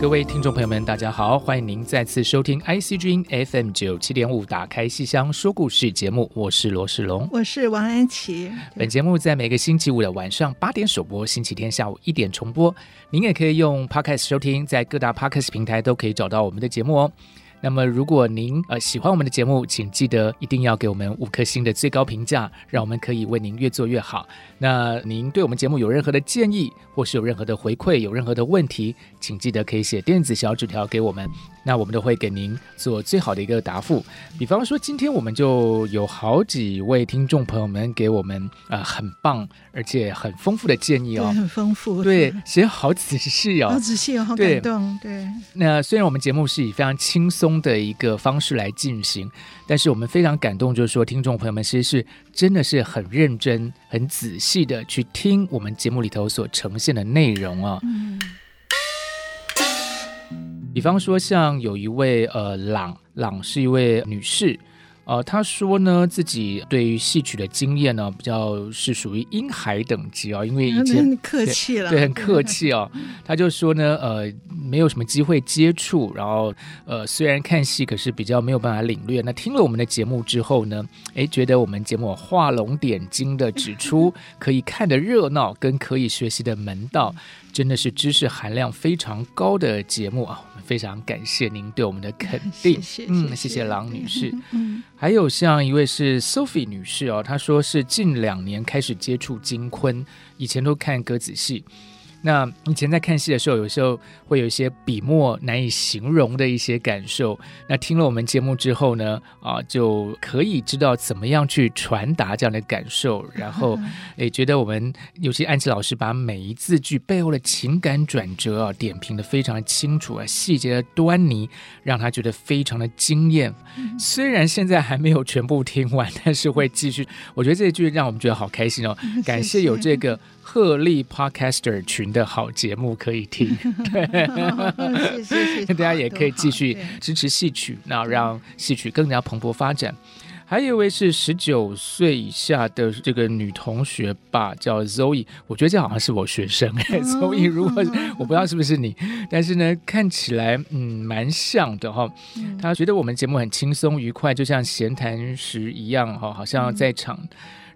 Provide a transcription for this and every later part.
各位听众朋友们，大家好，欢迎您再次收听 IC 之音 FM 九七点五，打开戏箱说故事节目，我是罗世龙，我是王安琪。本节目在每个星期五的晚上八点首播，星期天下午一点重播。您也可以用 Podcast 收听，在各大 Podcast 平台都可以找到我们的节目哦。那么，如果您呃喜欢我们的节目，请记得一定要给我们五颗星的最高评价，让我们可以为您越做越好。那您对我们节目有任何的建议，或是有任何的回馈，有任何的问题，请记得可以写电子小纸条给我们，那我们都会给您做最好的一个答复。比方说，今天我们就有好几位听众朋友们给我们呃很棒而且很丰富的建议哦，很丰富，对，写好仔细哦，好仔细哦，好感动，对。对，那虽然我们节目是以非常轻松。的一个方式来进行，但是我们非常感动，就是说听众朋友们其实是真的是很认真、很仔细的去听我们节目里头所呈现的内容啊。嗯。比方说，像有一位呃朗朗是一位女士。呃，她说呢，自己对于戏曲的经验呢，比较是属于婴孩等级哦，因为以前客气了，对，很客气哦。她就说呢，呃，没有什么机会接触，然后呃，虽然看戏，可是比较没有办法领略。那听了我们的节目之后呢，哎，觉得我们节目画龙点睛的指出 可以看的热闹跟可以学习的门道。真的是知识含量非常高的节目啊！我们非常感谢您对我们的肯定，谢谢嗯，谢谢郎女士。嗯，还有像一位是 Sophie 女士哦，她说是近两年开始接触金昆，以前都看格子戏。那以前在看戏的时候，有时候会有一些笔墨难以形容的一些感受。那听了我们节目之后呢，啊，就可以知道怎么样去传达这样的感受。然后，也 觉得我们尤其安琪老师把每一字句背后的情感转折啊，点评的非常的清楚啊，细节的端倪让他觉得非常的惊艳。虽然现在还没有全部听完，但是会继续。我觉得这一句让我们觉得好开心哦，感谢有这个。鹤立 Podcaster 群的好节目可以听，对，谢谢，大家也可以继续支持戏曲，那让戏曲更加蓬勃发展。还有一位是十九岁以下的这个女同学吧，叫 Zoe，我觉得这好像是我学生哎，Zoe，如果我不知道是不是你，但是呢，看起来嗯蛮像的哈。她觉得我们节目很轻松愉快，就像闲谈时一样哈，好像在场。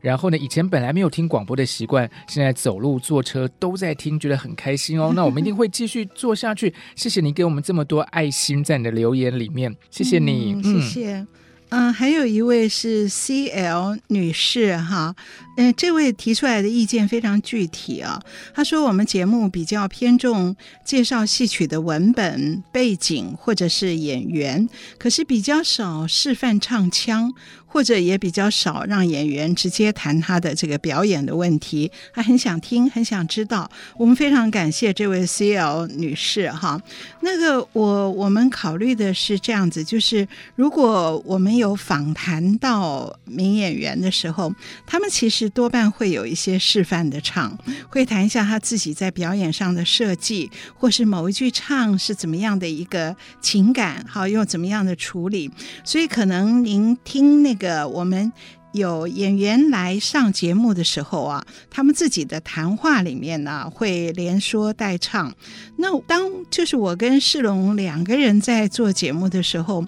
然后呢，以前本来没有听广播的习惯，现在走路、坐车都在听，觉得很开心哦。那我们一定会继续做下去。谢谢你给我们这么多爱心在你的留言里面，谢谢你，嗯、谢谢。嗯，还有一位是 CL 女士哈，嗯，这位提出来的意见非常具体啊。他说我们节目比较偏重介绍戏曲的文本背景或者是演员，可是比较少示范唱腔。或者也比较少让演员直接谈他的这个表演的问题，他很想听，很想知道。我们非常感谢这位 CL 女士哈。那个我我们考虑的是这样子，就是如果我们有访谈到名演员的时候，他们其实多半会有一些示范的唱，会谈一下他自己在表演上的设计，或是某一句唱是怎么样的一个情感，好，又怎么样的处理。所以可能您听那个。个我们有演员来上节目的时候啊，他们自己的谈话里面呢会连说带唱。那当就是我跟世龙两个人在做节目的时候，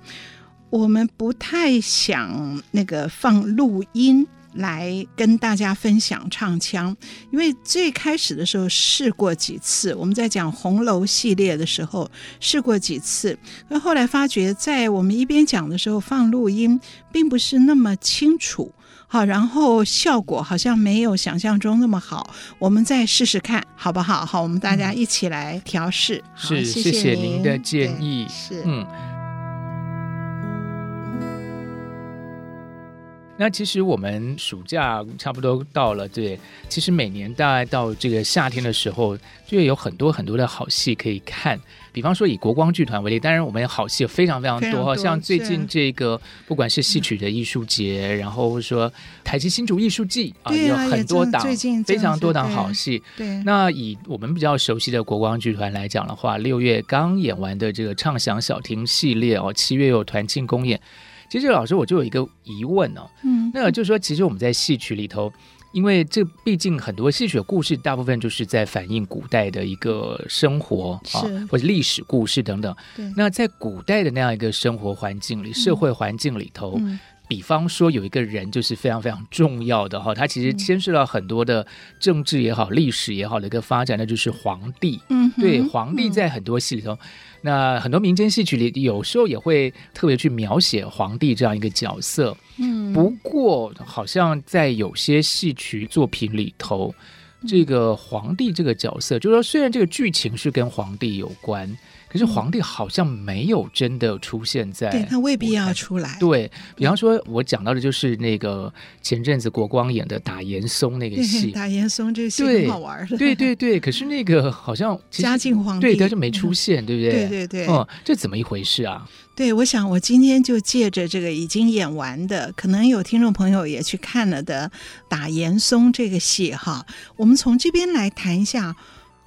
我们不太想那个放录音。来跟大家分享唱腔，因为最开始的时候试过几次，我们在讲红楼系列的时候试过几次，那后来发觉在我们一边讲的时候放录音并不是那么清楚，好，然后效果好像没有想象中那么好，我们再试试看好不好？好，我们大家一起来调试。是，谢谢您的建议。是，嗯。那其实我们暑假差不多到了，对。其实每年大概到这个夏天的时候，就会有很多很多的好戏可以看。比方说以国光剧团为例，当然我们好戏非常非常多，常多像最近这个不管是戏曲的艺术节，然后说台积新竹艺术季啊，有很多档非常多档好戏。对。那以我们比较熟悉的国光剧团来讲的话，六月刚演完的这个畅想小厅系列哦，七月有团庆公演。其实老师，我就有一个疑问哦，嗯，那个就是说，其实我们在戏曲里头，因为这毕竟很多戏曲的故事，大部分就是在反映古代的一个生活啊，或者历史故事等等。对，那在古代的那样一个生活环境里，社会环境里头。比方说，有一个人就是非常非常重要的哈，他其实牵涉到很多的政治也好、历史也好的一个发展，那就是皇帝。嗯，对，皇帝在很多戏里头，那很多民间戏曲里有时候也会特别去描写皇帝这样一个角色。嗯，不过好像在有些戏曲作品里头，这个皇帝这个角色，就是说虽然这个剧情是跟皇帝有关。可是皇帝好像没有真的出现在，对，他未必要出来。对，比方说，我讲到的就是那个前阵子国光演的打严嵩那个戏，打严嵩这个戏很好玩。对对对，可是那个好像嘉靖皇帝对，他就没出现，对不对？对对对，哦，这怎么一回事啊？对，我想我今天就借着这个已经演完的，可能有听众朋友也去看了的打严嵩这个戏哈，我们从这边来谈一下，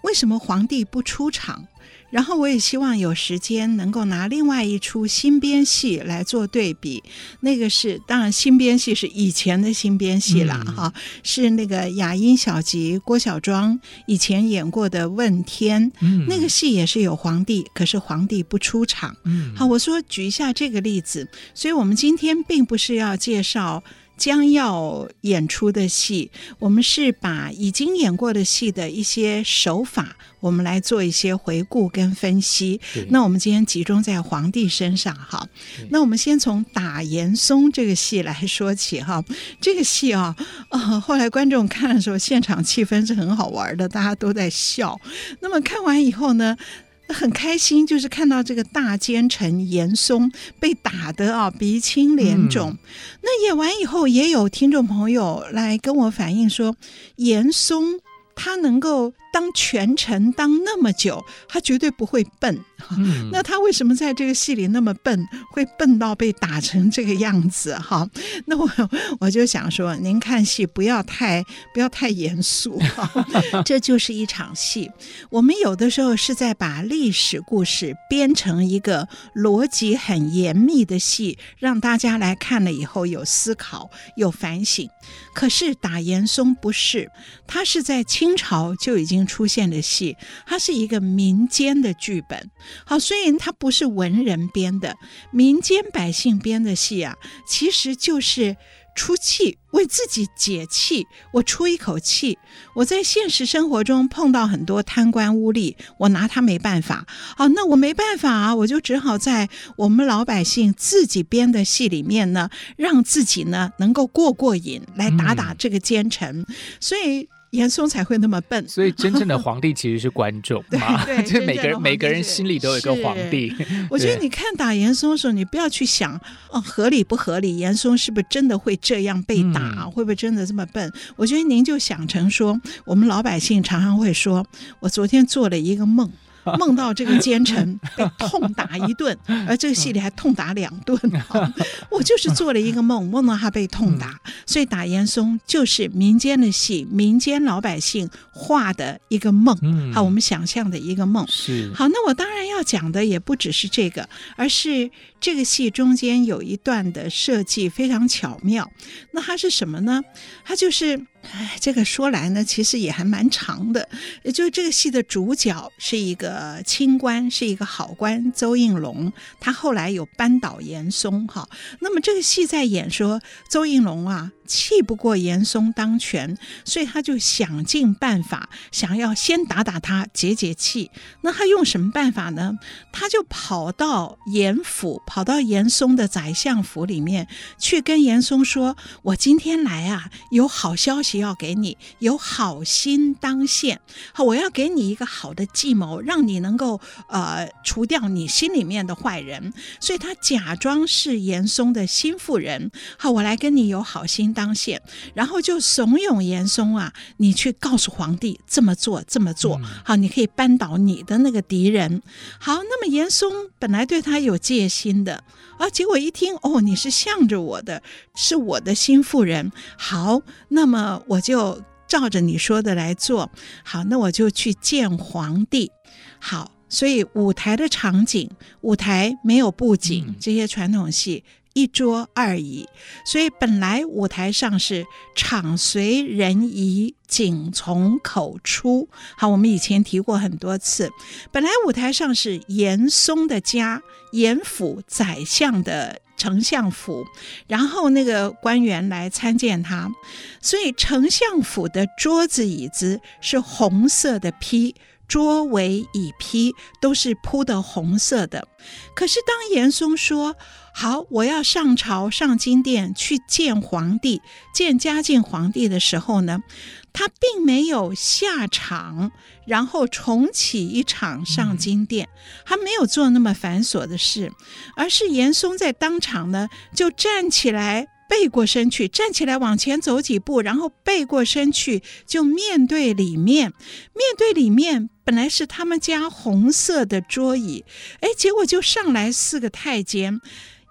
为什么皇帝不出场？然后我也希望有时间能够拿另外一出新编戏来做对比，那个是当然新编戏是以前的新编戏了哈，嗯、是那个雅音小集郭小庄以前演过的《问天》，嗯，那个戏也是有皇帝，可是皇帝不出场。嗯，好，我说举一下这个例子，所以我们今天并不是要介绍。将要演出的戏，我们是把已经演过的戏的一些手法，我们来做一些回顾跟分析。那我们今天集中在皇帝身上，哈。那我们先从打严嵩这个戏来说起，哈。这个戏啊，呃，后来观众看的时候，现场气氛是很好玩的，大家都在笑。那么看完以后呢，很开心，就是看到这个大奸臣严嵩被打得啊鼻青脸肿。嗯、那演完以后，也有听众朋友来跟我反映说，严嵩。他能够当权臣当那么久，他绝对不会笨。嗯、那他为什么在这个戏里那么笨，会笨到被打成这个样子？哈，那我我就想说，您看戏不要太不要太严肃，这就是一场戏。我们有的时候是在把历史故事编成一个逻辑很严密的戏，让大家来看了以后有思考、有反省。可是打严嵩不是，他是在清朝就已经出现的戏，它是一个民间的剧本。好，虽然它不是文人编的，民间百姓编的戏啊，其实就是。出气，为自己解气。我出一口气。我在现实生活中碰到很多贪官污吏，我拿他没办法。好，那我没办法啊，我就只好在我们老百姓自己编的戏里面呢，让自己呢能够过过瘾，来打打这个奸臣。嗯、所以。严嵩才会那么笨，所以真正的皇帝其实是观众嘛，对，就每个人每个人心里都有一个皇帝。我觉得你看打严嵩的时候，你不要去想哦合理不合理，严嵩是不是真的会这样被打，嗯、会不会真的这么笨？我觉得您就想成说，我们老百姓常常会说，我昨天做了一个梦。梦到这个奸臣 被痛打一顿，而这个戏里还痛打两顿。我就是做了一个梦，梦到他被痛打，所以打严嵩就是民间的戏，民间老百姓画的一个梦，好，我们想象的一个梦。是好，那我当然要讲的也不只是这个，而是这个戏中间有一段的设计非常巧妙。那它是什么呢？它就是。哎，这个说来呢，其实也还蛮长的。也就是这个戏的主角是一个清官，是一个好官邹应龙。他后来有扳倒严嵩，哈。那么这个戏在演说邹应龙啊。气不过严嵩当权，所以他就想尽办法，想要先打打他解解气。那他用什么办法呢？他就跑到严府，跑到严嵩的宰相府里面去，跟严嵩说：“我今天来啊，有好消息要给你，有好心当现。好，我要给你一个好的计谋，让你能够呃除掉你心里面的坏人。所以他假装是严嵩的心腹人。好，我来跟你有好心。”当县，然后就怂恿严嵩啊，你去告诉皇帝这么做，这么做，好，你可以扳倒你的那个敌人。好，那么严嵩本来对他有戒心的啊，结果一听哦，你是向着我的，是我的心腹人。好，那么我就照着你说的来做。好，那我就去见皇帝。好，所以舞台的场景，舞台没有布景，这些传统戏。一桌二椅，所以本来舞台上是场随人移，景从口出。好，我们以前提过很多次，本来舞台上是严嵩的家，严府宰相的丞相府，然后那个官员来参见他，所以丞相府的桌子椅子是红色的披。桌围椅披都是铺的红色的，可是当严嵩说好，我要上朝上金殿去见皇帝，见嘉靖皇帝的时候呢，他并没有下场，然后重启一场上金殿，他没有做那么繁琐的事，而是严嵩在当场呢就站起来。背过身去，站起来往前走几步，然后背过身去，就面对里面。面对里面本来是他们家红色的桌椅，哎，结果就上来四个太监，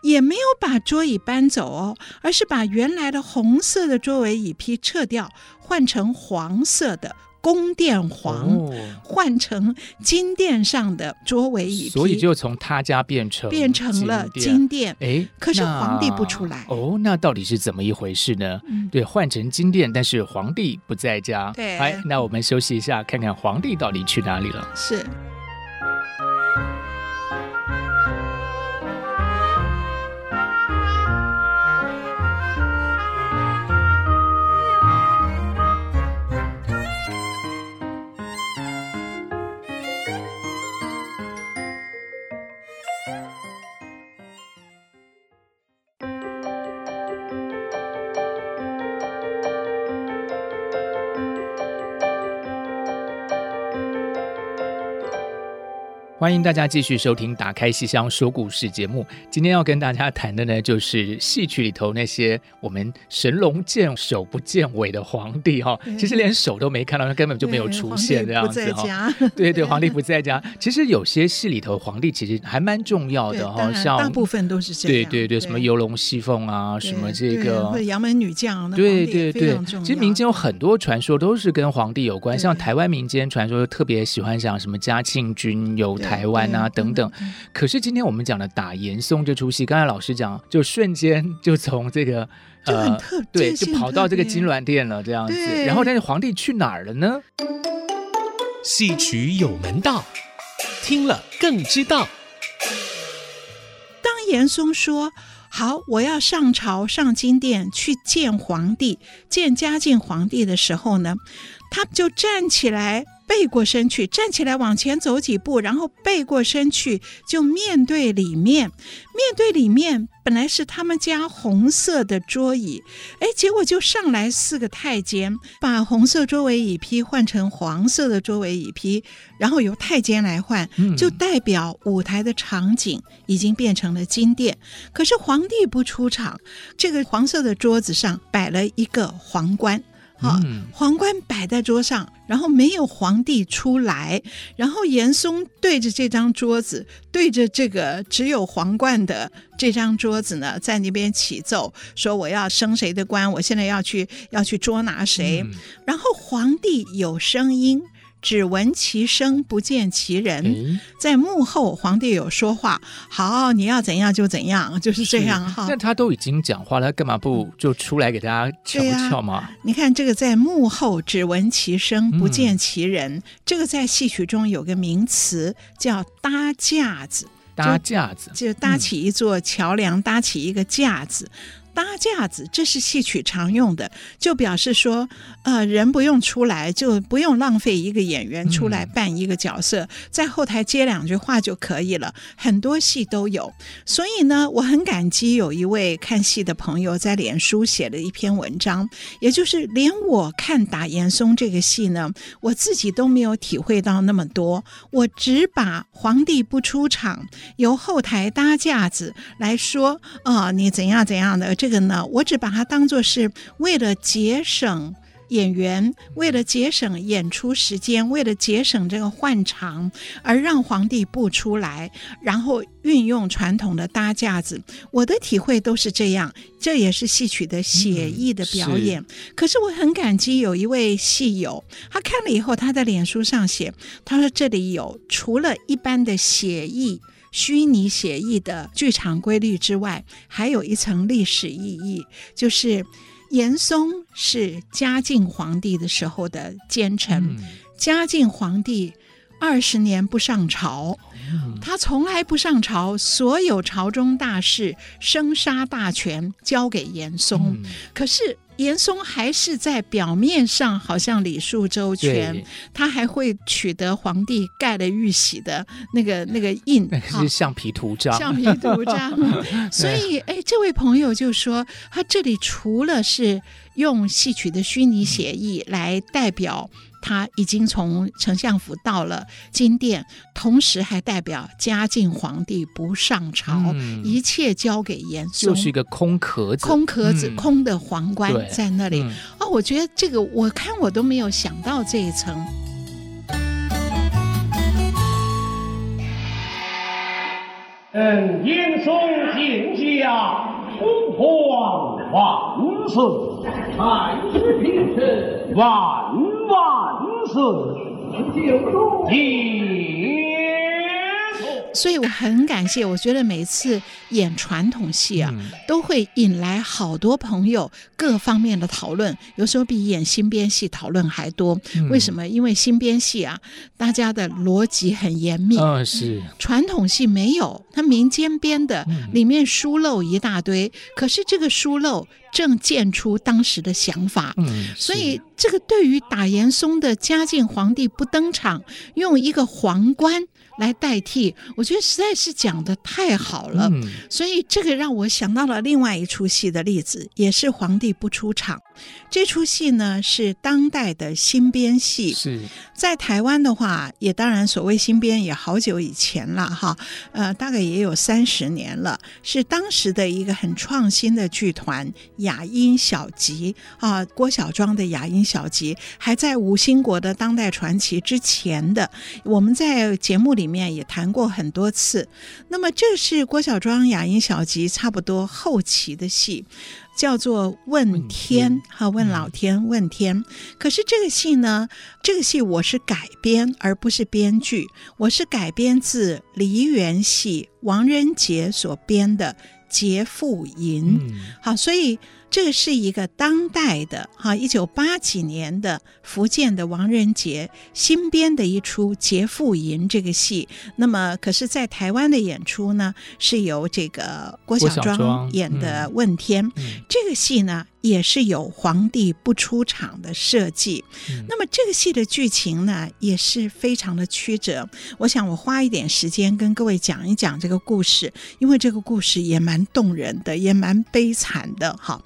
也没有把桌椅搬走哦，而是把原来的红色的桌围椅皮撤掉，换成黄色的。宫殿黄换成金殿上的桌围椅，所以就从他家变成变成了金殿。哎，可是皇帝不出来哦，那到底是怎么一回事呢？嗯、对，换成金殿，但是皇帝不在家。对，哎，那我们休息一下，看看皇帝到底去哪里了。是。欢迎大家继续收听《打开戏箱说故事》节目。今天要跟大家谈的呢，就是戏曲里头那些我们神龙见首不见尾的皇帝哈。其实连手都没看到，他根本就没有出现这样子哈。对对，皇帝不在家。其实有些戏里头皇帝其实还蛮重要的哈，像大部分都是这样。对对对，什么游龙戏凤啊，什么这个杨门女将，对对对。其实民间有很多传说都是跟皇帝有关，像台湾民间传说特别喜欢讲什么嘉庆君游台。湾啊，等等。可是今天我们讲的打严嵩这出戏，刚才老师讲，就瞬间就从这个呃，对，就跑到这个金銮殿了，这样子。然后，但是皇帝去哪儿了呢？戏曲有门道，听了更知道。当严嵩说好，我要上朝上金殿去见皇帝，见嘉靖皇帝的时候呢，他就站起来。背过身去，站起来往前走几步，然后背过身去，就面对里面。面对里面本来是他们家红色的桌椅，哎，结果就上来四个太监，把红色桌围椅披换成黄色的桌围椅披，然后由太监来换，就代表舞台的场景已经变成了金殿。可是皇帝不出场，这个黄色的桌子上摆了一个皇冠。好，皇冠摆在桌上，然后没有皇帝出来，然后严嵩对着这张桌子，对着这个只有皇冠的这张桌子呢，在那边起奏，说我要升谁的官，我现在要去要去捉拿谁。嗯、然后皇帝有声音，只闻其声，不见其人。在幕后，皇帝有说话，好，你要怎样就怎样，就是这样哈。那他都已经讲话了，他干嘛不就出来给大家瞧瞧吗？啊、你看这个，在幕后只闻其声，不见其人。嗯、这个在戏曲中有个名词叫搭架子，搭架子就，就搭起一座桥梁，嗯、搭起一个架子。搭架子，这是戏曲常用的，就表示说，呃，人不用出来，就不用浪费一个演员出来扮一个角色，嗯、在后台接两句话就可以了。很多戏都有，所以呢，我很感激有一位看戏的朋友在脸书写了一篇文章，也就是连我看打严嵩这个戏呢，我自己都没有体会到那么多，我只把皇帝不出场，由后台搭架子来说，啊、呃，你怎样怎样的这这个呢，我只把它当作是为了节省演员，为了节省演出时间，为了节省这个换场，而让皇帝不出来，然后运用传统的搭架子。我的体会都是这样，这也是戏曲的写意的表演。可是我很感激有一位戏友，他看了以后，他在脸书上写，他说这里有除了一般的写意。虚拟写意的剧场规律之外，还有一层历史意义，就是严嵩是嘉靖皇帝的时候的奸臣。嘉靖皇帝二十年不上朝，他从来不上朝，所有朝中大事、生杀大权交给严嵩。可是。严嵩还是在表面上好像礼数周全，他还会取得皇帝盖了玉玺的那个 那个印，是橡皮图章。橡皮图章。所以，哎，这位朋友就说，他这里除了是用戏曲的虚拟写意来代表。他已经从丞相府到了金殿，同时还代表嘉靖皇帝不上朝，嗯、一切交给严嵩，就是一个空壳子，空壳子，嗯、空的皇冠在那里。嗯、哦，我觉得这个，我看我都没有想到这一层。嗯，严嵩进驾，红黄万岁，太师平身，万。万岁！所以我很感谢，我觉得每次演传统戏啊，都会引来好多朋友各方面的讨论，有时候比演新编戏讨论还多。为什么？因为新编戏啊，大家的逻辑很严密，嗯，是。传统戏没有，它民间编的里面疏漏一大堆，可是这个疏漏正见出当时的想法，嗯，所以这个对于打严嵩的嘉靖皇帝不登场，用一个皇冠。来代替，我觉得实在是讲的太好了，嗯、所以这个让我想到了另外一出戏的例子，也是皇帝不出场。这出戏呢是当代的新编戏，是。在台湾的话，也当然所谓新编也好久以前了哈，呃，大概也有三十年了，是当时的一个很创新的剧团雅音小集啊，郭小庄的雅音小集，还在吴兴国的当代传奇之前的，我们在节目里面也谈过很多次。那么这是郭小庄雅音小集差不多后期的戏。叫做问天，哈，问老天，问天。可是这个戏呢，这个戏我是改编，而不是编剧，我是改编自梨园戏王仁杰所编的《劫富银》。好，所以。这个是一个当代的哈，一九八几年的福建的王仁杰新编的一出《劫富银》这个戏。那么，可是，在台湾的演出呢，是由这个郭小庄演的问天。嗯、这个戏呢，也是有皇帝不出场的设计。嗯、那么，这个戏的剧情呢，也是非常的曲折。我想，我花一点时间跟各位讲一讲这个故事，因为这个故事也蛮动人的，也蛮悲惨的。哈。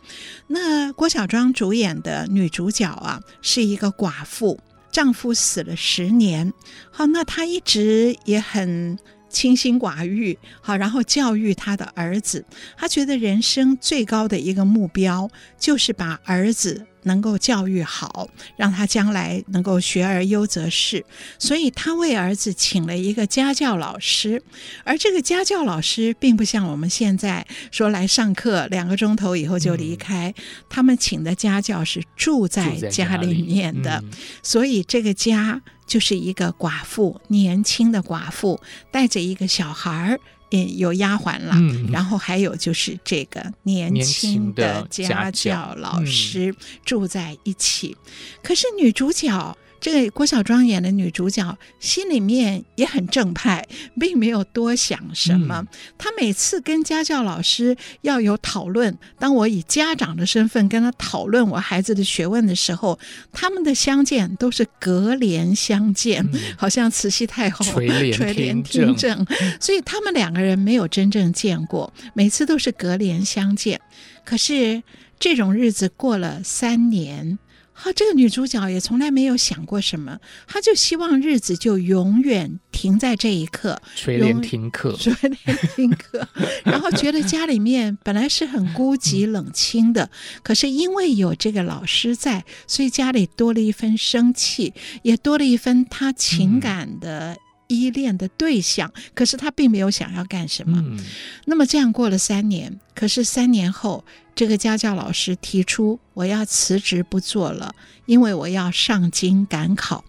那郭小庄主演的女主角啊，是一个寡妇，丈夫死了十年。好，那她一直也很清心寡欲，好，然后教育他的儿子。他觉得人生最高的一个目标，就是把儿子。能够教育好，让他将来能够学而优则仕，所以他为儿子请了一个家教老师，而这个家教老师并不像我们现在说来上课两个钟头以后就离开，嗯、他们请的家教是住在家里面的，嗯、所以这个家。就是一个寡妇，年轻的寡妇，带着一个小孩儿。嗯，有丫鬟了，嗯，然后还有就是这个年轻的家教老师住在一起。嗯，可是女主角。这个郭小庄演的女主角心里面也很正派，并没有多想什么。她每次跟家教老师要有讨论，当我以家长的身份跟她讨论我孩子的学问的时候，他们的相见都是隔帘相见，好像慈禧太后垂帘听政，所以他们两个人没有真正见过，每次都是隔帘相见。可是这种日子过了三年。好，这个女主角也从来没有想过什么，她就希望日子就永远停在这一刻，垂帘听课，垂帘听课。然后觉得家里面本来是很孤寂冷清的，可是因为有这个老师在，所以家里多了一分生气，也多了一分她情感的依恋的对象。嗯、可是他并没有想要干什么。嗯、那么这样过了三年，可是三年后。这个家教老师提出，我要辞职不做了，因为我要上京赶考。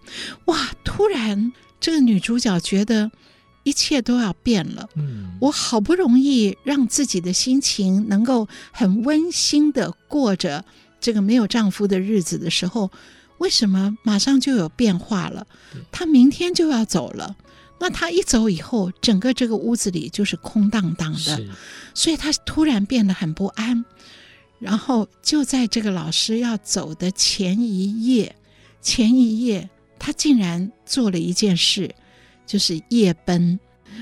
哇！突然，这个女主角觉得一切都要变了。嗯，我好不容易让自己的心情能够很温馨的过着这个没有丈夫的日子的时候，为什么马上就有变化了？她明天就要走了。那他一走以后，整个这个屋子里就是空荡荡的，所以他突然变得很不安。然后就在这个老师要走的前一夜，前一夜他竟然做了一件事，就是夜奔。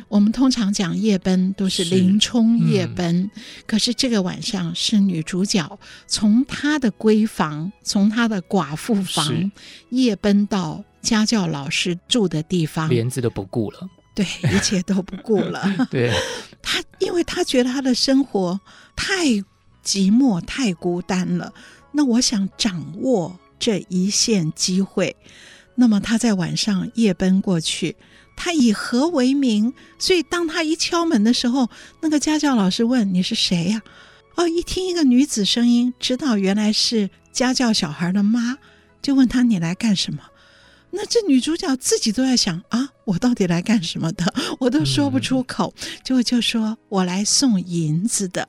我们通常讲夜奔都是林冲夜奔，可是这个晚上是女主角从她的闺房，从她的寡妇房夜奔到家教老师住的地方，连子都不顾了，对，一切都不顾了。对，他因为他觉得他的生活太。寂寞太孤单了，那我想掌握这一线机会。那么他在晚上夜奔过去，他以何为名？所以当他一敲门的时候，那个家教老师问：“你是谁呀？”哦，一听一个女子声音，知道原来是家教小孩的妈，就问他：“你来干什么？”那这女主角自己都在想：啊，我到底来干什么的？我都说不出口，结果就说：“我来送银子的。”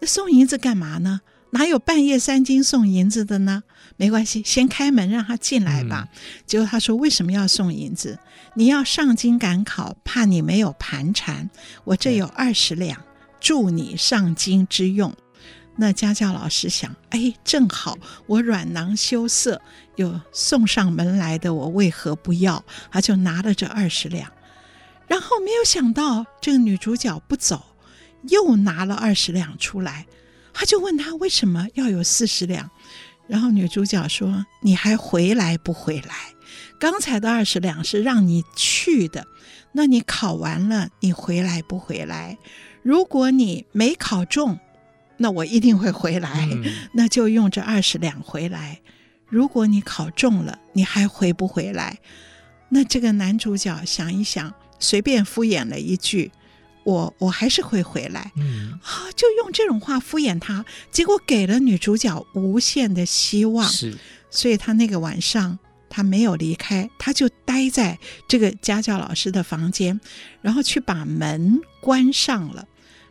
那送银子干嘛呢？哪有半夜三更送银子的呢？没关系，先开门让他进来吧。嗯、结果他说：“为什么要送银子？你要上京赶考，怕你没有盘缠，我这有二十两，助你上京之用。”那家教老师想：“哎，正好我软囊羞涩，有送上门来的，我为何不要？”他就拿了这二十两，然后没有想到这个女主角不走。又拿了二十两出来，他就问他为什么要有四十两，然后女主角说：“你还回来不回来？刚才的二十两是让你去的，那你考完了，你回来不回来？如果你没考中，那我一定会回来，嗯、那就用这二十两回来。如果你考中了，你还回不回来？那这个男主角想一想，随便敷衍了一句。”我我还是会回来，嗯啊，就用这种话敷衍他，结果给了女主角无限的希望。是，所以他那个晚上他没有离开，他就待在这个家教老师的房间，然后去把门关上了，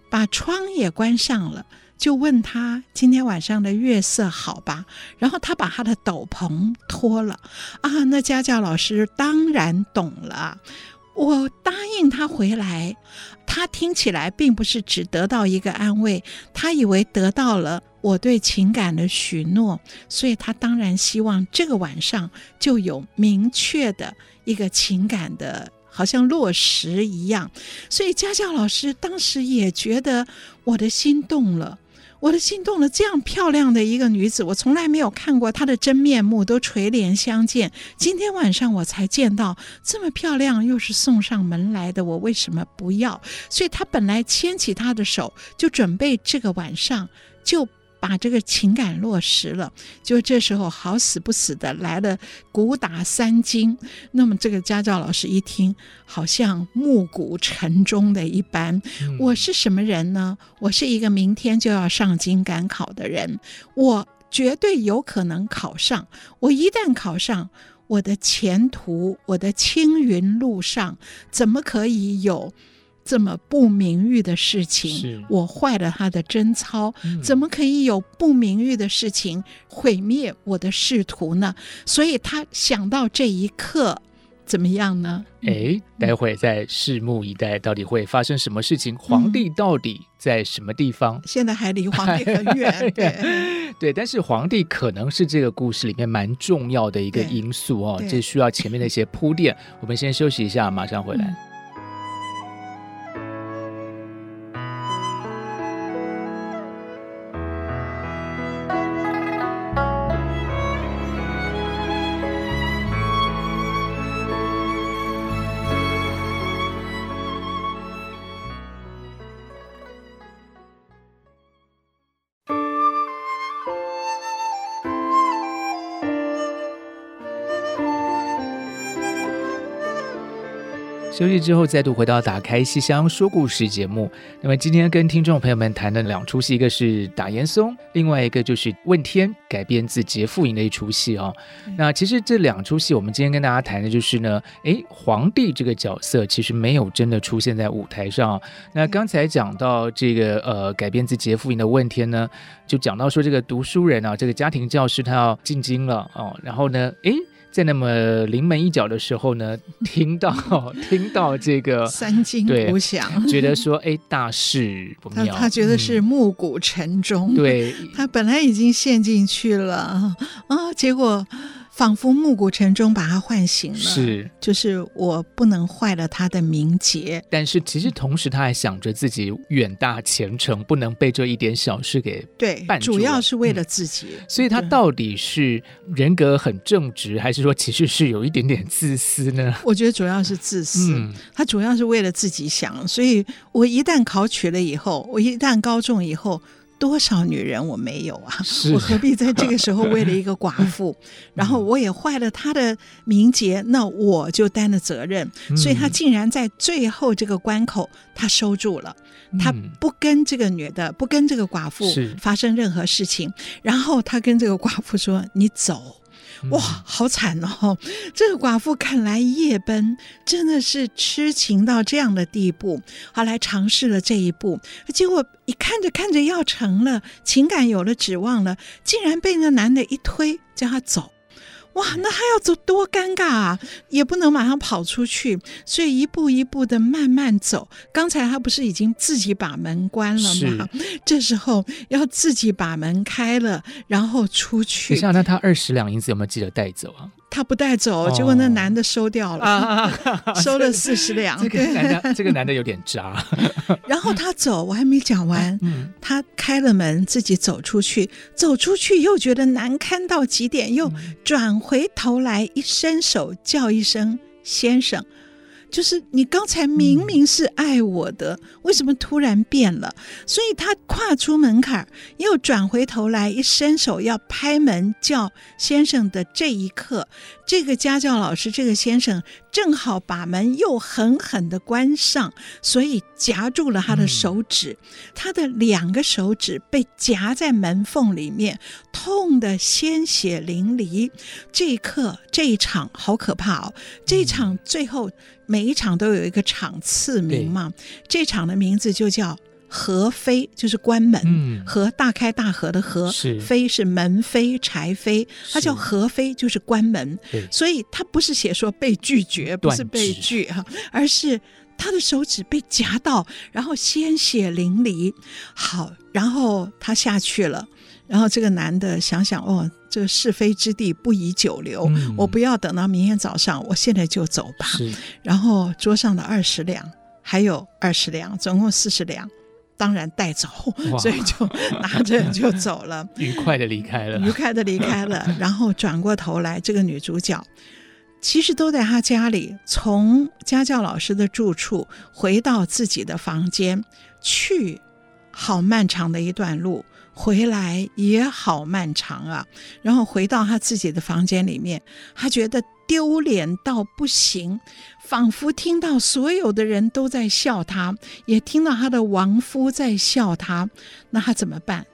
把窗也关上了，就问他今天晚上的月色好吧？然后他把他的斗篷脱了，啊，那家教老师当然懂了。我答应他回来，他听起来并不是只得到一个安慰，他以为得到了我对情感的许诺，所以他当然希望这个晚上就有明确的一个情感的，好像落实一样。所以家教老师当时也觉得我的心动了。我的心动了，这样漂亮的一个女子，我从来没有看过她的真面目，都垂帘相见。今天晚上我才见到这么漂亮，又是送上门来的，我为什么不要？所以，他本来牵起她的手，就准备这个晚上就。把这个情感落实了，就这时候好死不死的来了鼓打三更。那么这个家教老师一听，好像暮鼓晨钟的一般。嗯、我是什么人呢？我是一个明天就要上京赶考的人，我绝对有可能考上。我一旦考上，我的前途，我的青云路上，怎么可以有这么不名誉的事情？是我坏了他的贞操，嗯怎么可以有不名誉的事情毁灭我的仕途呢？所以他想到这一刻。怎么样呢？哎，待会再拭目以待，到底会发生什么事情？皇帝到底在什么地方？现在还离皇帝很远，对对，但是皇帝可能是这个故事里面蛮重要的一个因素哦，这需要前面的一些铺垫。我们先休息一下，马上回来。嗯休息之后，再度回到《打开戏箱说故事》节目。那么今天跟听众朋友们谈的两出戏，一个是打严嵩，另外一个就是问天，改编自劫富营的一出戏哦。嗯、那其实这两出戏，我们今天跟大家谈的就是呢，诶，皇帝这个角色其实没有真的出现在舞台上。那刚才讲到这个呃，改编自劫富营的问天呢，就讲到说这个读书人啊，这个家庭教师他要进京了哦，然后呢，诶。在那么临门一脚的时候呢，听到 听到这个三惊鼓响，觉得说哎，大事不妙。他他觉得是暮鼓晨钟，嗯、对，他本来已经陷进去了啊，结果。仿佛暮鼓晨钟把他唤醒了，是，就是我不能坏了他的名节。但是其实同时他还想着自己远大前程，不能被这一点小事给对，主要是为了自己。嗯、所以他到底是人格很正直，还是说其实是有一点点自私呢？我觉得主要是自私，嗯、他主要是为了自己想。所以我一旦考取了以后，我一旦高中以后。多少女人我没有啊？我何必在这个时候为了一个寡妇，然后我也坏了她的名节，那我就担了责任。所以他竟然在最后这个关口，他收住了，他不跟这个女的，不跟这个寡妇发生任何事情。然后他跟这个寡妇说：“你走。”哇，好惨哦！这个寡妇看来夜奔真的是痴情到这样的地步，后来尝试了这一步，结果一看着看着要成了，情感有了指望了，竟然被那男的一推，叫他走。哇，那他要走多尴尬啊！也不能马上跑出去，所以一步一步的慢慢走。刚才他不是已经自己把门关了吗？这时候要自己把门开了，然后出去。等一下，那他二十两银子有没有记得带走啊？他不带走，结果那男的收掉了，哦、收了四十两。这个 男的，这个男的有点渣。然后他走，我还没讲完。嗯，他开了门，自己走出去，走出去又觉得难堪到极点，又转回头来一伸手叫一声先生。就是你刚才明明是爱我的，为什么突然变了？所以他跨出门槛，又转回头来，一伸手要拍门叫先生的这一刻，这个家教老师这个先生正好把门又狠狠的关上，所以夹住了他的手指，嗯、他的两个手指被夹在门缝里面，痛得鲜血淋漓。这一刻，这一场好可怕哦！这一场最后。每一场都有一个场次名嘛，这场的名字就叫合飞，就是关门。合、嗯、大开大合的合，飞是门扉、柴扉，它叫合飞，就是关门。所以它不是写说被拒绝，不是被拒哈，而是他的手指被夹到，然后鲜血淋漓。好，然后他下去了。然后这个男的想想，哦，这个是非之地不宜久留，嗯、我不要等到明天早上，我现在就走吧。然后桌上的二十两还有二十两，总共四十两，当然带走，所以就拿着就走了，愉快的离开了，愉快的离开了。然后转过头来，这个女主角其实都在她家里，从家教老师的住处回到自己的房间去，好漫长的一段路。回来也好漫长啊，然后回到她自己的房间里面，她觉得丢脸到不行，仿佛听到所有的人都在笑他，也听到他的亡夫在笑他，那他怎么办？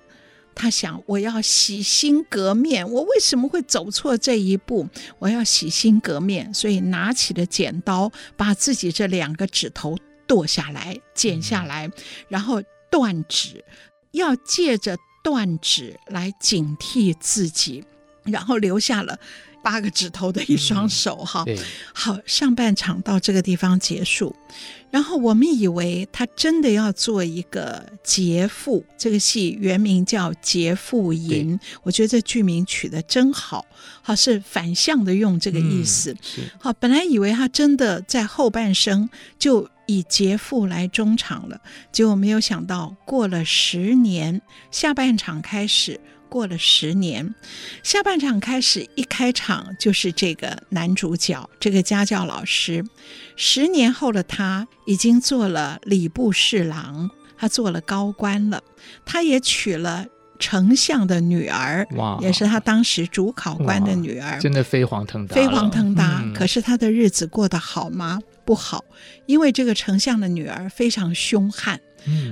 他想，我要洗心革面，我为什么会走错这一步？我要洗心革面，所以拿起了剪刀，把自己这两个指头剁下来、剪下来，然后断指，要借着断指来警惕自己，然后留下了。八个指头的一双手，哈、嗯，好，上半场到这个地方结束，然后我们以为他真的要做一个劫富，这个戏原名叫《劫富吟》，我觉得这剧名取得真好，好是反向的用这个意思，嗯、好，本来以为他真的在后半生就以劫富来中场了，结果没有想到过了十年，下半场开始。过了十年，下半场开始，一开场就是这个男主角，这个家教老师。十年后的他已经做了礼部侍郎，他做了高官了，他也娶了丞相的女儿，哇，也是他当时主考官的女儿，真的飞黄腾达，飞黄腾达。可是他的日子过得好吗？不好，因为这个丞相的女儿非常凶悍。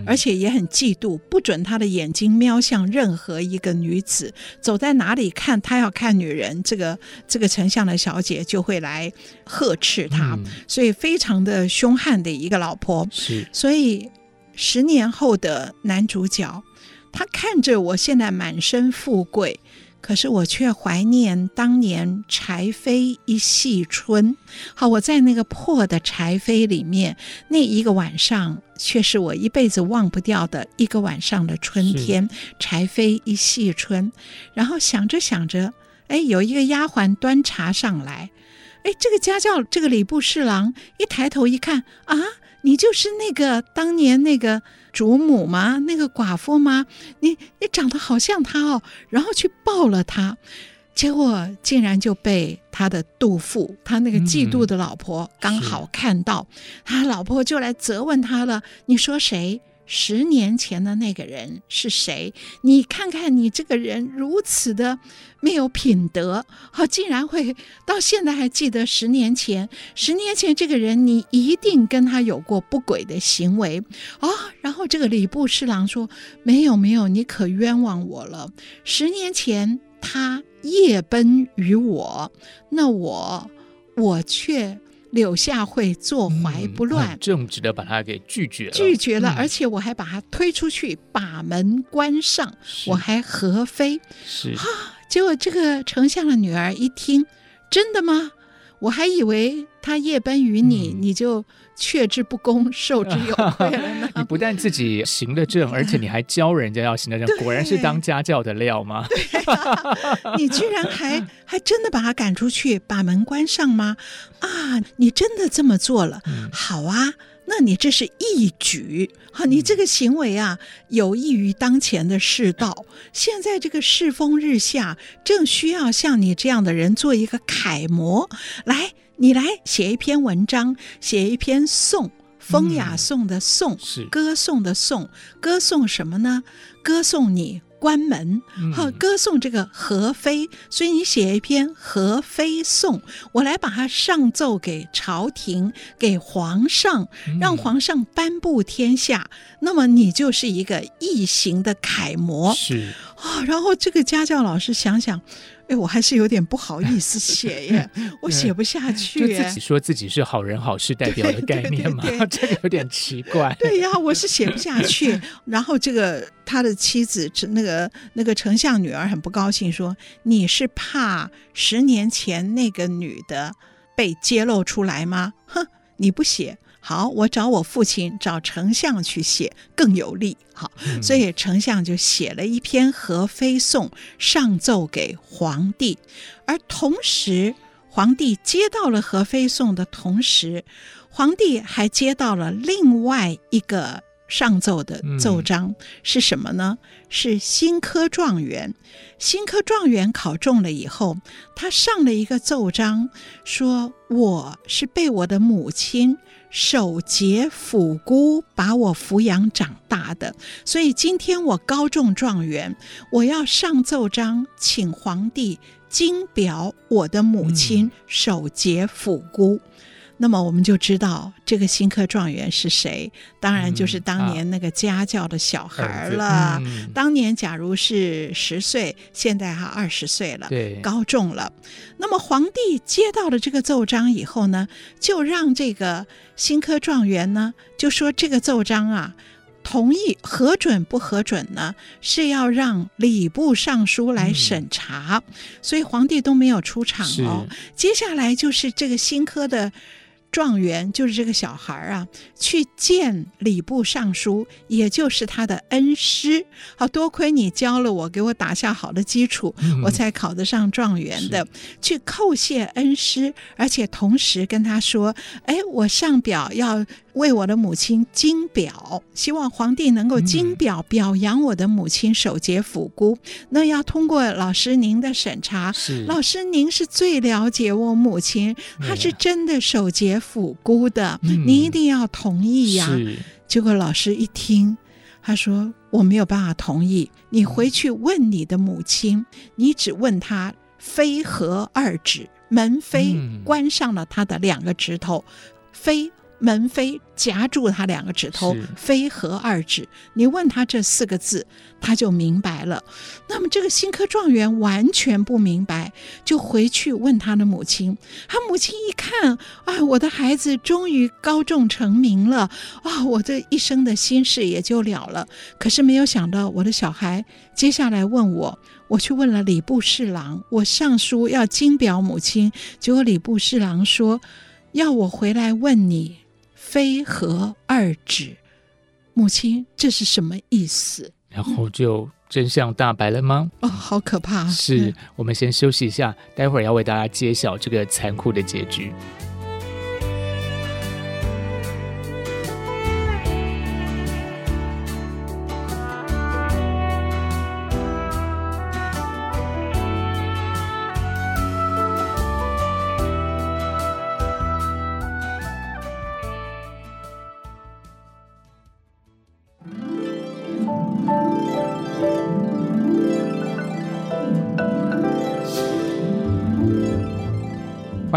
而且也很嫉妒，不准他的眼睛瞄向任何一个女子，走在哪里看他要看女人，这个这个丞相的小姐就会来呵斥他，嗯、所以非常的凶悍的一个老婆。是，所以十年后的男主角，他看着我现在满身富贵。可是我却怀念当年柴扉一细春。好，我在那个破的柴扉里面，那一个晚上，却是我一辈子忘不掉的一个晚上的春天。柴扉一细春，然后想着想着，哎，有一个丫鬟端茶上来，哎，这个家教这个礼部侍郎一抬头一看，啊，你就是那个当年那个。主母吗？那个寡妇吗？你你长得好像她哦，然后去抱了她，结果竟然就被他的妒妇，他那个嫉妒的老婆刚好看到，嗯、他老婆就来责问他了。你说谁？十年前的那个人是谁？你看看你这个人如此的没有品德，好，竟然会到现在还记得十年前。十年前这个人，你一定跟他有过不轨的行为哦。然后这个礼部侍郎说：“没有，没有，你可冤枉我了。十年前他夜奔于我，那我我却。”柳下惠坐怀不乱，嗯、正直的把他给拒绝了，拒绝了，嗯、而且我还把他推出去，把门关上，我还合飞，是。啊，结果这个丞相的女儿一听，真的吗？我还以为他夜奔于你，嗯、你就。却之不恭，受之有愧了呢。你不但自己行得正，而且你还教人家要行得正，果然是当家教的料吗？对啊，你居然还还真的把他赶出去，把门关上吗？啊，你真的这么做了？嗯、好啊，那你这是义举，好，你这个行为啊，有益于当前的世道。现在这个世风日下，正需要像你这样的人做一个楷模来。你来写一篇文章，写一篇颂，风雅颂的颂，是歌颂的颂，歌颂什么呢？歌颂你关门，好，歌颂这个和妃，所以你写一篇和妃颂，我来把它上奏给朝廷，给皇上，让皇上颁布天下，那么你就是一个异形的楷模。是啊，然后这个家教老师想想。哎，我还是有点不好意思 写耶，我写不下去。就自己说自己是好人好事代表的概念嘛，这个有点奇 怪。对呀，我是写不下去。然后这个他的妻子，那个那个丞相女儿很不高兴，说：“你是怕十年前那个女的被揭露出来吗？”哼，你不写。好，我找我父亲，找丞相去写更有利。好，所以丞相就写了一篇和妃颂，上奏给皇帝。而同时，皇帝接到了和妃颂的同时，皇帝还接到了另外一个上奏的奏章，嗯、是什么呢？是新科状元。新科状元考中了以后，他上了一个奏章，说我是被我的母亲。守节抚孤，把我抚养长大的，所以今天我高中状元，我要上奏章，请皇帝金表我的母亲守节抚孤。那么我们就知道这个新科状元是谁，当然就是当年那个家教的小孩了。嗯啊、当年假如是十岁，现在哈二十岁了，对，高中了。那么皇帝接到了这个奏章以后呢，就让这个新科状元呢，就说这个奏章啊。同意核准不核准呢？是要让礼部尚书来审查，嗯、所以皇帝都没有出场哦。接下来就是这个新科的。状元就是这个小孩啊，去见礼部尚书，也就是他的恩师。好，多亏你教了我，给我打下好的基础，嗯、我才考得上状元的。去叩谢恩师，而且同时跟他说：“哎，我上表要为我的母亲金表，希望皇帝能够金表表扬我的母亲守节抚孤。嗯、那要通过老师您的审查，是老师您是最了解我母亲，她是真的守节。”抚孤的，您一定要同意呀、结果老师一听，他说：“我没有办法同意，你回去问你的母亲，你只问她‘非’何‘二指’，门扉关上了他的两个指头，非。”门扉夹住他两个指头，非和二指。你问他这四个字，他就明白了。那么这个新科状元完全不明白，就回去问他的母亲。他母亲一看，啊，我的孩子终于高中成名了，啊，我这一生的心事也就了了。可是没有想到，我的小孩接下来问我，我去问了礼部侍郎，我上书要金表母亲，结果礼部侍郎说要我回来问你。非和二指，母亲，这是什么意思？然后就真相大白了吗？哦，好可怕！是，嗯，我们先休息一下，待会儿要为大家揭晓这个残酷的结局。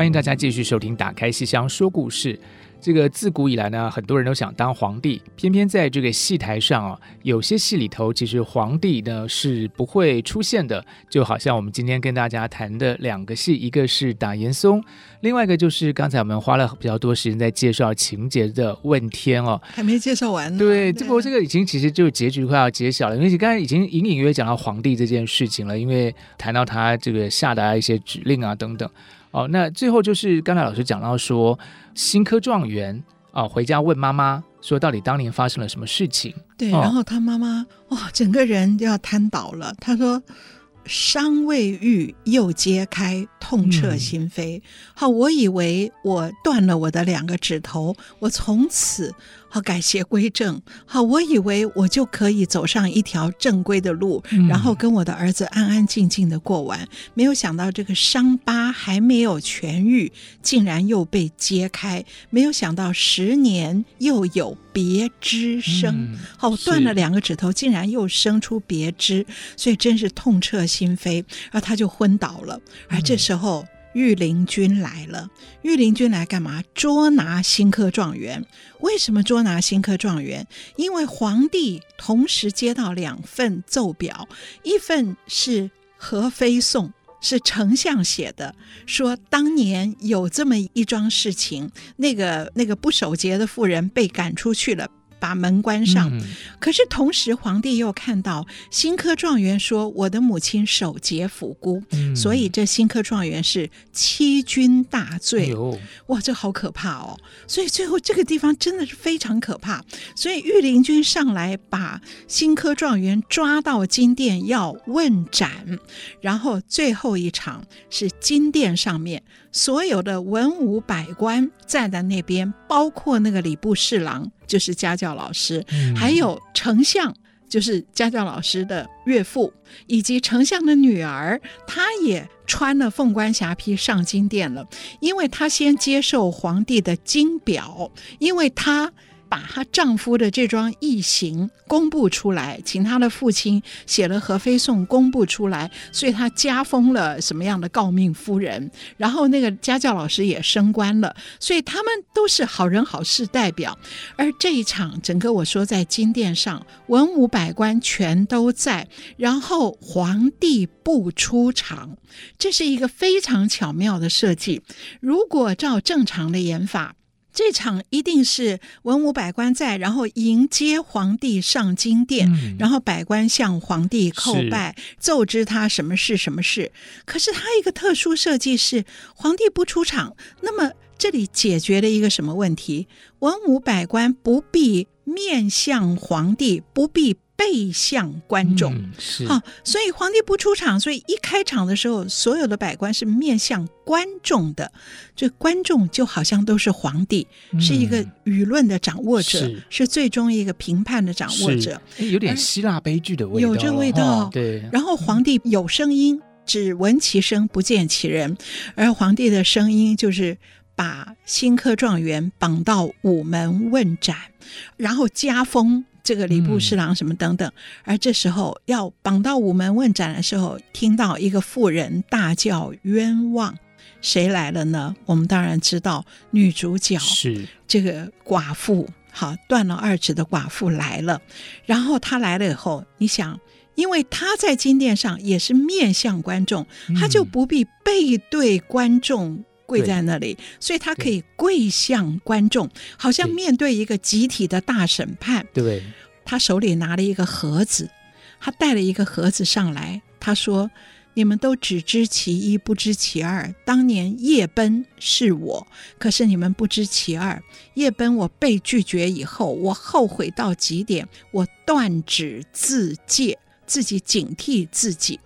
欢迎大家继续收听《打开戏箱说故事》。这个自古以来呢，很多人都想当皇帝，偏偏在这个戏台上啊，有些戏里头其实皇帝呢是不会出现的。就好像我们今天跟大家谈的两个戏，一个是打严嵩，另外一个就是刚才我们花了比较多时间在介绍情节的问天哦，还没介绍完呢。对，这不过这个已经其实就结局快要揭晓了，因为你刚才已经隐隐约约讲到皇帝这件事情了，因为谈到他这个下达一些指令啊等等。哦，那最后就是刚才老师讲到说，新科状元啊、哦、回家问妈妈说，到底当年发生了什么事情？对，然后他妈妈哇、哦，整个人就要瘫倒了。他说：“伤未愈，又揭开，痛彻心扉。嗯、好，我以为我断了我的两个指头，我从此。”好，改邪归正。好，我以为我就可以走上一条正规的路，嗯、然后跟我的儿子安安静静的过完。没有想到这个伤疤还没有痊愈，竟然又被揭开。没有想到十年又有别枝生。嗯、好，断了两个指头，竟然又生出别枝，所以真是痛彻心扉。然后他就昏倒了。而这时候。嗯御林军来了，御林军来干嘛？捉拿新科状元。为什么捉拿新科状元？因为皇帝同时接到两份奏表，一份是和妃送，是丞相写的，说当年有这么一桩事情，那个那个不守节的妇人被赶出去了。把门关上，嗯、可是同时皇帝又看到新科状元说：“我的母亲守节抚孤，嗯、所以这新科状元是欺君大罪。哎”哇，这好可怕哦！所以最后这个地方真的是非常可怕。所以御林军上来把新科状元抓到金殿要问斩，然后最后一场是金殿上面。所有的文武百官站在那边，包括那个礼部侍郎，就是家教老师，嗯、还有丞相，就是家教老师的岳父，以及丞相的女儿，她也穿了凤冠霞帔上金殿了，因为她先接受皇帝的金表，因为她。把她丈夫的这桩异行公布出来，请她的父亲写了和非讼公布出来，所以她加封了什么样的诰命夫人，然后那个家教老师也升官了，所以他们都是好人好事代表。而这一场整个我说在金殿上，文武百官全都在，然后皇帝不出场，这是一个非常巧妙的设计。如果照正常的演法，这场一定是文武百官在，然后迎接皇帝上金殿，嗯、然后百官向皇帝叩拜，奏知他什么事什么事。可是他一个特殊设计是皇帝不出场，那么这里解决了一个什么问题？文武百官不必面向皇帝，不必。背向观众，嗯、是。好，所以皇帝不出场，所以一开场的时候，所有的百官是面向观众的，这观众就好像都是皇帝，嗯、是一个舆论的掌握者，是，是最终一个评判的掌握者，有点希腊悲剧的味道，有这味道，哦、对。然后皇帝有声音，只闻其声不见其人，而皇帝的声音就是把新科状元绑到午门问斩，然后加封。这个礼部侍郎什么等等，嗯、而这时候要绑到午门问斩的时候，听到一个妇人大叫冤枉，谁来了呢？我们当然知道，女主角是这个寡妇，好断了二指的寡妇来了。然后她来了以后，你想，因为她在金殿上也是面向观众，她就不必背对观众。跪在那里，所以他可以跪向观众，好像面对一个集体的大审判。对，他手里拿了一个盒子，他带了一个盒子上来。他说：“你们都只知其一，不知其二。当年夜奔是我，可是你们不知其二。夜奔我被拒绝以后，我后悔到极点，我断指自戒，自己警惕自己。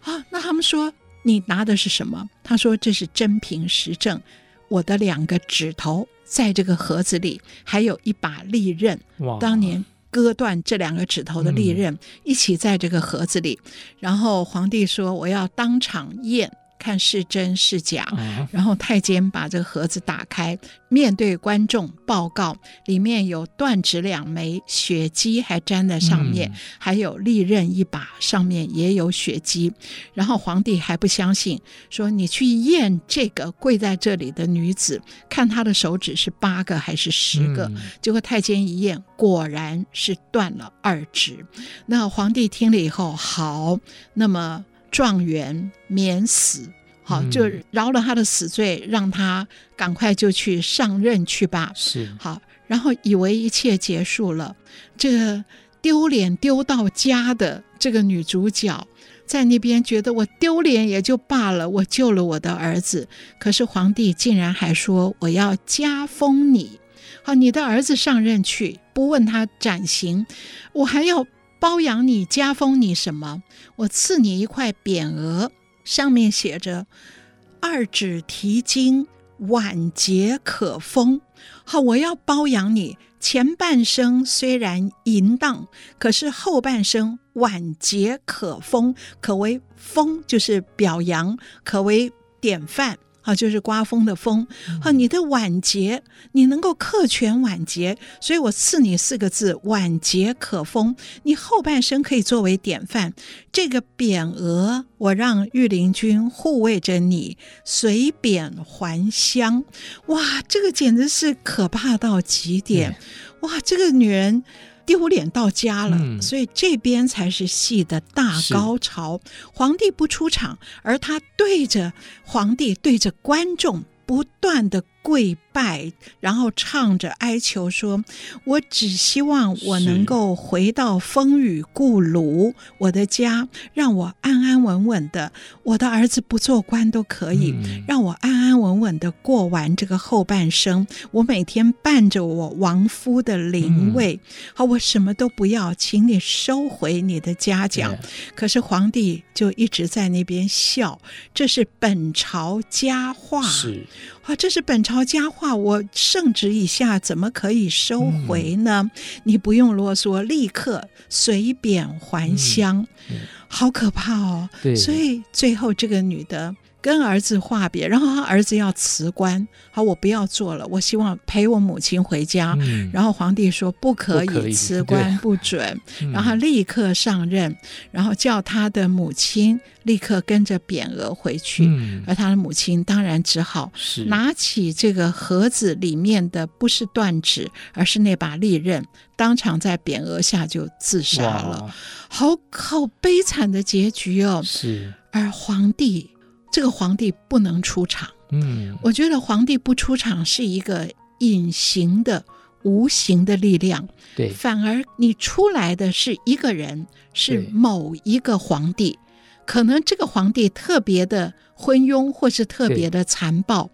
啊，那他们说。”你拿的是什么？他说：“这是真凭实证，我的两个指头在这个盒子里，还有一把利刃。当年割断这两个指头的利刃，嗯、一起在这个盒子里。然后皇帝说：‘我要当场验。’”看是真是假，然后太监把这个盒子打开，面对观众报告，里面有断指两枚，血迹还粘在上面，嗯、还有利刃一把，上面也有血迹。然后皇帝还不相信，说：“你去验这个跪在这里的女子，看她的手指是八个还是十个？”嗯、结果太监一验，果然是断了二指。那皇帝听了以后，好，那么。状元免死，好，就饶了他的死罪，嗯、让他赶快就去上任去吧。是好，然后以为一切结束了，这个丢脸丢到家的这个女主角，在那边觉得我丢脸也就罢了，我救了我的儿子，可是皇帝竟然还说我要加封你，好，你的儿子上任去，不问他斩刑，我还要。包养你，加封你什么？我赐你一块匾额，上面写着“二指提经，晚节可封”。好，我要包养你，前半生虽然淫荡，可是后半生晚节可封，可为封，就是表扬，可为典范。啊，就是刮风的风。啊，你的晚节，你能够克全晚节，所以我赐你四个字：晚节可风。你后半生可以作为典范。这个匾额，我让御林军护卫着你，随匾还乡。哇，这个简直是可怕到极点！哇，这个女人。丢脸到家了，嗯、所以这边才是戏的大高潮。皇帝不出场，而他对着皇帝，对着观众，不断的。跪拜，然后唱着哀求说：“我只希望我能够回到风雨故庐，我的家，让我安安稳稳的。我的儿子不做官都可以，嗯、让我安安稳稳的过完这个后半生。我每天伴着我亡夫的灵位，嗯、好，我什么都不要，请你收回你的嘉奖。对可是皇帝就一直在那边笑，这是本朝佳话。是。”啊，这是本朝佳话，我圣旨以下，怎么可以收回呢？嗯、你不用啰嗦，立刻随贬还乡。嗯、好可怕哦！所以最后这个女的跟儿子话别，然后他儿子要辞官，好，我不要做了，我希望陪我母亲回家。嗯、然后皇帝说不可以辞官不准，然后立刻上任，然后叫他的母亲立刻跟着匾额回去。嗯、而他的母亲当然只好拿起这个盒子里面的不是断指，而是那把利刃，当场在匾额下就自杀了。好好悲惨的结局哦。是，而皇帝。这个皇帝不能出场，嗯，我觉得皇帝不出场是一个隐形的、无形的力量，对，反而你出来的是一个人，是某一个皇帝，可能这个皇帝特别的昏庸，或是特别的残暴。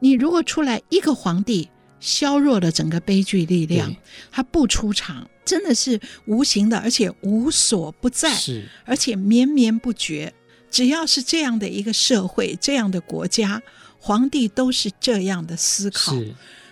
你如果出来一个皇帝，削弱了整个悲剧力量，他不出场，真的是无形的，而且无所不在，是，而且绵绵不绝。只要是这样的一个社会，这样的国家，皇帝都是这样的思考。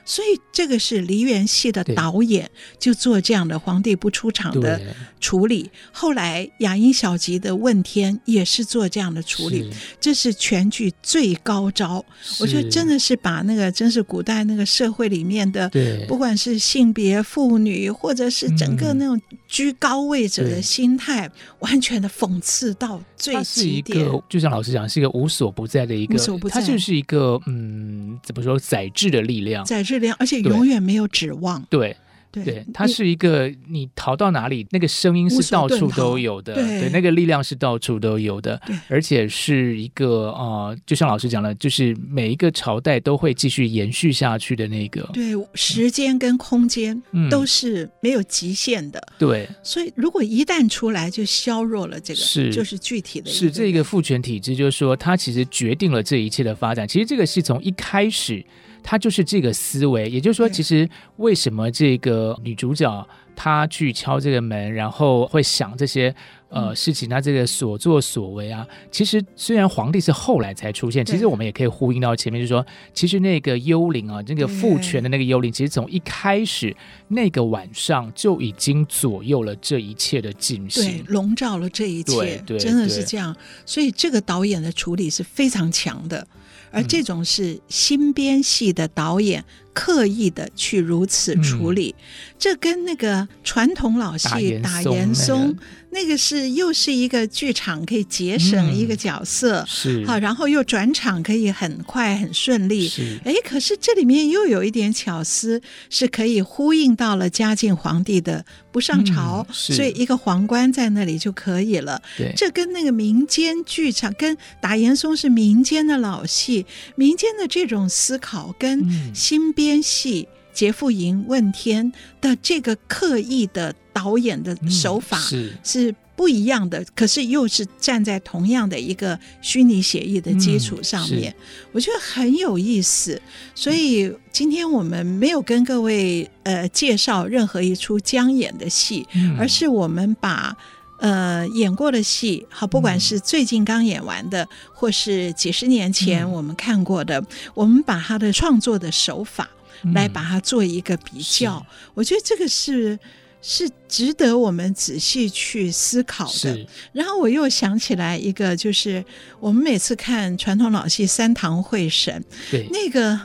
所以这个是梨园戏的导演就做这样的皇帝不出场的处理。后来雅音小集的问天也是做这样的处理，这是全剧最高招。我觉得真的是把那个真是古代那个社会里面的，不管是性别、妇女，或者是整个那种居高位者的心态，完全的讽刺到最极点。就像老师讲，是一个无所不在的一个，他就是一个嗯，怎么说宰制的力量，宰制。而且永远没有指望。对。对，对，它是一个你逃到哪里，那个声音是到处都有的，对，对，那个力量是到处都有的，对，而且是一个啊、呃，就像老师讲的，就是每一个朝代都会继续延续下去的那个。对，时间跟空间都是没有极限的。嗯、对，所以如果一旦出来，就削弱了这个，是就是具体的。是这个父权体制，就是说它其实决定了这一切的发展。其实这个是从一开始。他就是这个思维，也就是说，其实为什么这个女主角她去敲这个门，然后会想这些呃事情，她这个所作所为啊，其实虽然皇帝是后来才出现，其实我们也可以呼应到前面，就是说，其实那个幽灵啊，那个父权的那个幽灵，其实从一开始那个晚上就已经左右了这一切的进行，对，笼罩了这一切，对对，真的是这样。所以这个导演的处理是非常强的。而这种是新编戏的导演刻意的去如此处理，嗯、这跟那个传统老戏打严嵩。那个。是又是一个剧场可以节省一个角色，嗯、是。好，然后又转场可以很快很顺利。是，哎，可是这里面又有一点巧思，是可以呼应到了嘉靖皇帝的不上朝，嗯、所以一个皇冠在那里就可以了。对，这跟那个民间剧场，跟打严嵩是民间的老戏，民间的这种思考，跟新编戏。嗯劫富营问天的这个刻意的导演的手法是不一样的，嗯、可是又是站在同样的一个虚拟写意的基础上面，嗯、我觉得很有意思。所以今天我们没有跟各位呃介绍任何一出将演的戏，嗯、而是我们把呃演过的戏，好，不管是最近刚演完的，嗯、或是几十年前我们看过的，嗯、我们把他的创作的手法。来把它做一个比较，嗯、我觉得这个是是值得我们仔细去思考的。然后我又想起来一个，就是我们每次看传统老戏《三堂会审》，对那个。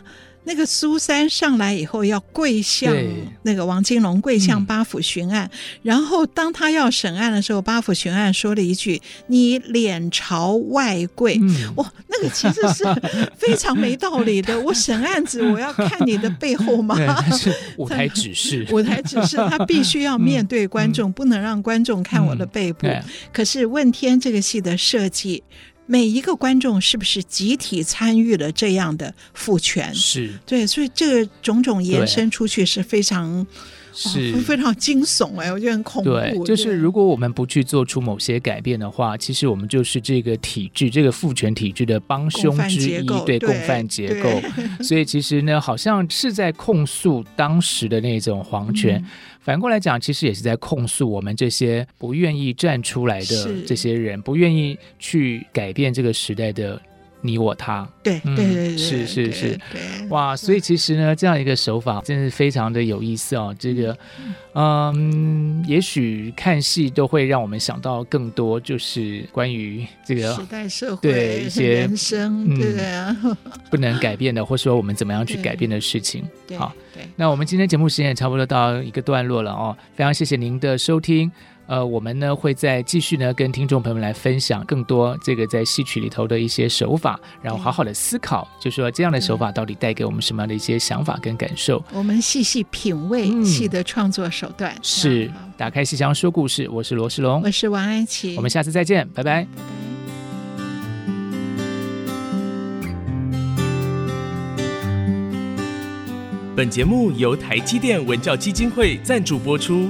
那个苏三上来以后要跪向那个王金龙，跪向八府巡按，嗯、然后当他要审案的时候，八府巡按说了一句：“你脸朝外跪。嗯”哇，那个其实是非常没道理的。我审案子，我要看你的背后吗？是舞台指示，舞台指示，他必须要面对观众，嗯、不能让观众看我的背部。嗯、可是问天这个戏的设计。每一个观众是不是集体参与了这样的赋权？是对，所以这个种种延伸出去是非常是、哦、非常惊悚哎，我觉得很恐怖。对，就是如果我们不去做出某些改变的话，其实我们就是这个体制，这个父权体制的帮凶之一，对，共犯结构。所以其实呢，好像是在控诉当时的那种皇权。嗯反过来讲，其实也是在控诉我们这些不愿意站出来的这些人，不愿意去改变这个时代的你我他。对对对对，是是是，对哇！所以其实呢，这样一个手法真是非常的有意思哦。这个，嗯，也许看戏都会让我们想到更多，就是关于这个时代社会对一些人生，对啊，不能改变的，或者说我们怎么样去改变的事情。好，对，那我们今天节目时间也差不多到一个段落了哦。非常谢谢您的收听。呃，我们呢会再继续呢跟听众朋友们来分享更多这个在戏曲里头的一些手法，然后好好的思考，就说这样的手法到底带给我们什么样的一些想法跟感受。我们细细品味戏的创作手段。嗯、是，打开戏箱说故事，我是罗世龙，我是王安琪，我们下次再见，拜拜。本节目由台积电文教基金会赞助播出。